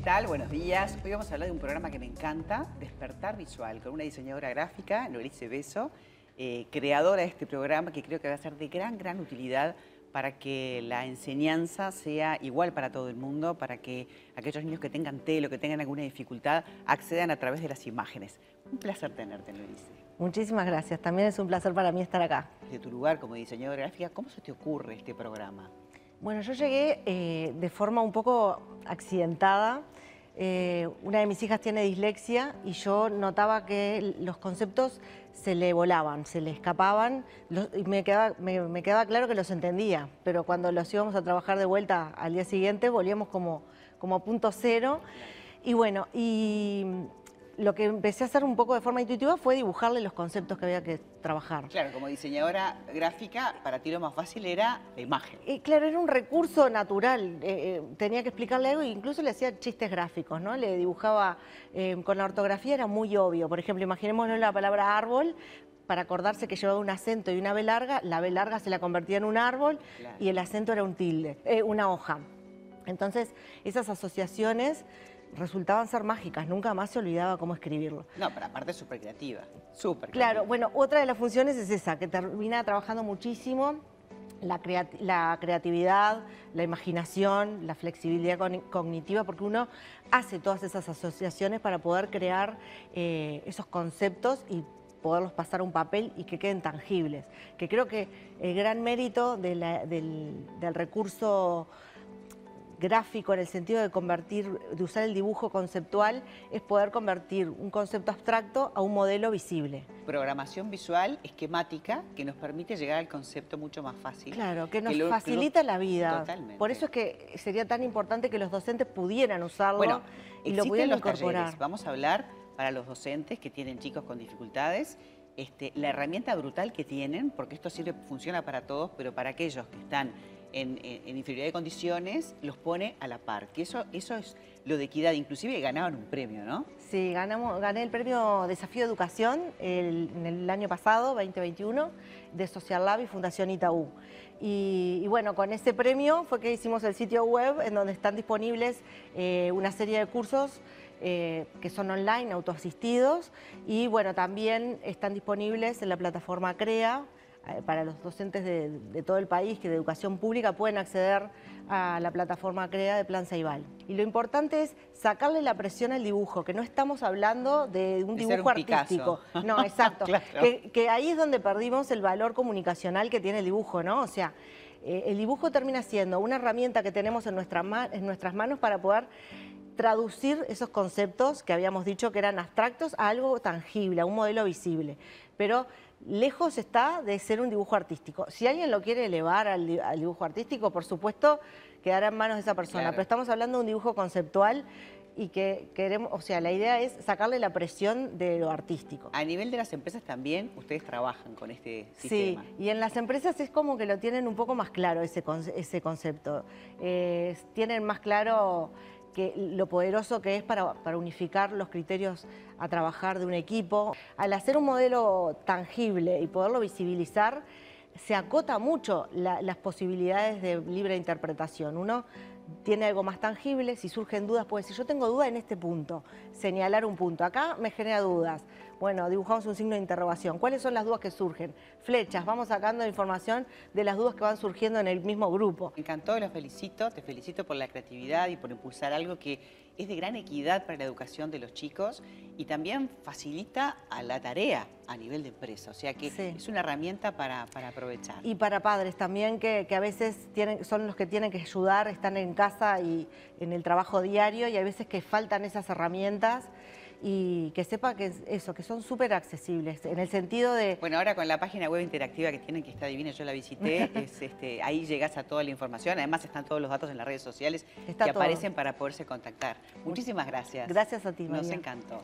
¿qué tal? Buenos días. Hoy vamos a hablar de un programa que me encanta, Despertar Visual, con una diseñadora gráfica, Norice Beso, eh, creadora de este programa que creo que va a ser de gran, gran utilidad para que la enseñanza sea igual para todo el mundo, para que aquellos niños que tengan telo, que tengan alguna dificultad, accedan a través de las imágenes. Un placer tenerte, Norice. Muchísimas gracias. También es un placer para mí estar acá. De tu lugar como diseñadora gráfica, ¿cómo se te ocurre este programa? Bueno, yo llegué eh, de forma un poco accidentada. Eh, una de mis hijas tiene dislexia y yo notaba que los conceptos se le volaban, se le escapaban y me quedaba, claro que los entendía, pero cuando los íbamos a trabajar de vuelta al día siguiente volvíamos como, como a punto cero. Y bueno, y lo que empecé a hacer un poco de forma intuitiva fue dibujarle los conceptos que había que trabajar. Claro, como diseñadora gráfica, para ti lo más fácil era la imagen. Y claro, era un recurso natural. Eh, eh, tenía que explicarle algo e incluso le hacía chistes gráficos, ¿no? Le dibujaba eh, con la ortografía, era muy obvio. Por ejemplo, imaginémonos la palabra árbol, para acordarse que llevaba un acento y una B larga, la B larga se la convertía en un árbol y el acento era un tilde, una hoja. Entonces, esas asociaciones resultaban ser mágicas, nunca más se olvidaba cómo escribirlo. No, pero aparte es súper creativa, súper Claro, bueno, otra de las funciones es esa, que termina trabajando muchísimo la, creatividad, la imaginación, la flexibilidad cognitiva, porque uno hace todas esas asociaciones para poder crear eh, esos conceptos y poderlos pasar a un papel y que queden tangibles. Que creo que el gran mérito del, del recurso gráfico en el sentido de convertir, de usar el dibujo conceptual, es poder convertir un concepto abstracto a un modelo visible. Programación visual, esquemática, que nos permite llegar al concepto mucho más fácil. Claro, que nos facilita la vida. Totalmente. Por eso es que sería tan importante que los docentes pudieran usarlo bueno, y lo pudieran incorporar. Vamos a hablar para los docentes que tienen chicos con dificultades, este, la herramienta brutal que tienen, porque esto sirve, funciona para todos, pero para aquellos que están en, inferioridad de condiciones, los pone a la par. Que eso, eso es lo de equidad. Inclusive ganaban un premio, ¿no? Sí, ganamos, gané el premio Desafío de Educación en el año pasado, 2021, de Social Lab y Fundación Itaú. Y, bueno, con ese premio fue que hicimos el sitio web en donde están disponibles eh, una serie de cursos eh, que son online, autoasistidos, y bueno, también están disponibles en la plataforma CREA, para los docentes de, todo el país que de educación pública pueden acceder a la plataforma CREA de Plan Ceibal. Y lo importante es sacarle la presión al dibujo, que no estamos hablando de un dibujo artístico. No, exacto. que, ahí es donde perdimos el valor comunicacional que tiene el dibujo, ¿no? O sea, eh, el dibujo termina siendo una herramienta que tenemos en, en nuestras manos para poder traducir esos conceptos que habíamos dicho que eran abstractos a algo tangible, a un modelo visible. Pero lejos está de ser un dibujo artístico. Si alguien lo quiere elevar al, dibujo artístico, por supuesto, quedará en manos de esa persona. Pero estamos hablando de un dibujo conceptual y que queremos, o sea, la idea es sacarle la presión de lo artístico. A nivel de las empresas también, ustedes trabajan con este sistema. Sí, y en las empresas es como que lo tienen un poco más claro ese, ese concepto. Eh, tienen más claro que lo poderoso que es para, unificar los criterios a trabajar de un equipo. Al hacer un modelo tangible y poderlo visibilizar, se acota mucho las posibilidades de libre interpretación. Uno tiene algo más tangible, si surgen dudas puede decir, yo tengo duda en este punto, señalar un punto, acá me genera dudas. Bueno, dibujamos un signo de interrogación. ¿Cuáles son las dudas que surgen? Flechas, vamos sacando información de las dudas que van surgiendo en el mismo grupo. Me encantó, los felicito, te felicito por la creatividad y por impulsar algo que es de gran equidad para la educación de los chicos y también facilita a la tarea a nivel de empresa. O sea que es una herramienta para, aprovechar. Y para padres también que, que, a veces tienen, son los que tienen que ayudar, están en casa y en el trabajo diario y a veces que faltan esas herramientas y que sepa que es eso, que son súper accesibles, en el sentido de... Bueno, ahora con la página web interactiva que tienen, que está divina, yo la visité, este, ahí llegas a toda la información, además están todos los datos en las redes sociales que aparecen para poderse contactar. Muchísimas gracias. Gracias a ti, Nos encantó.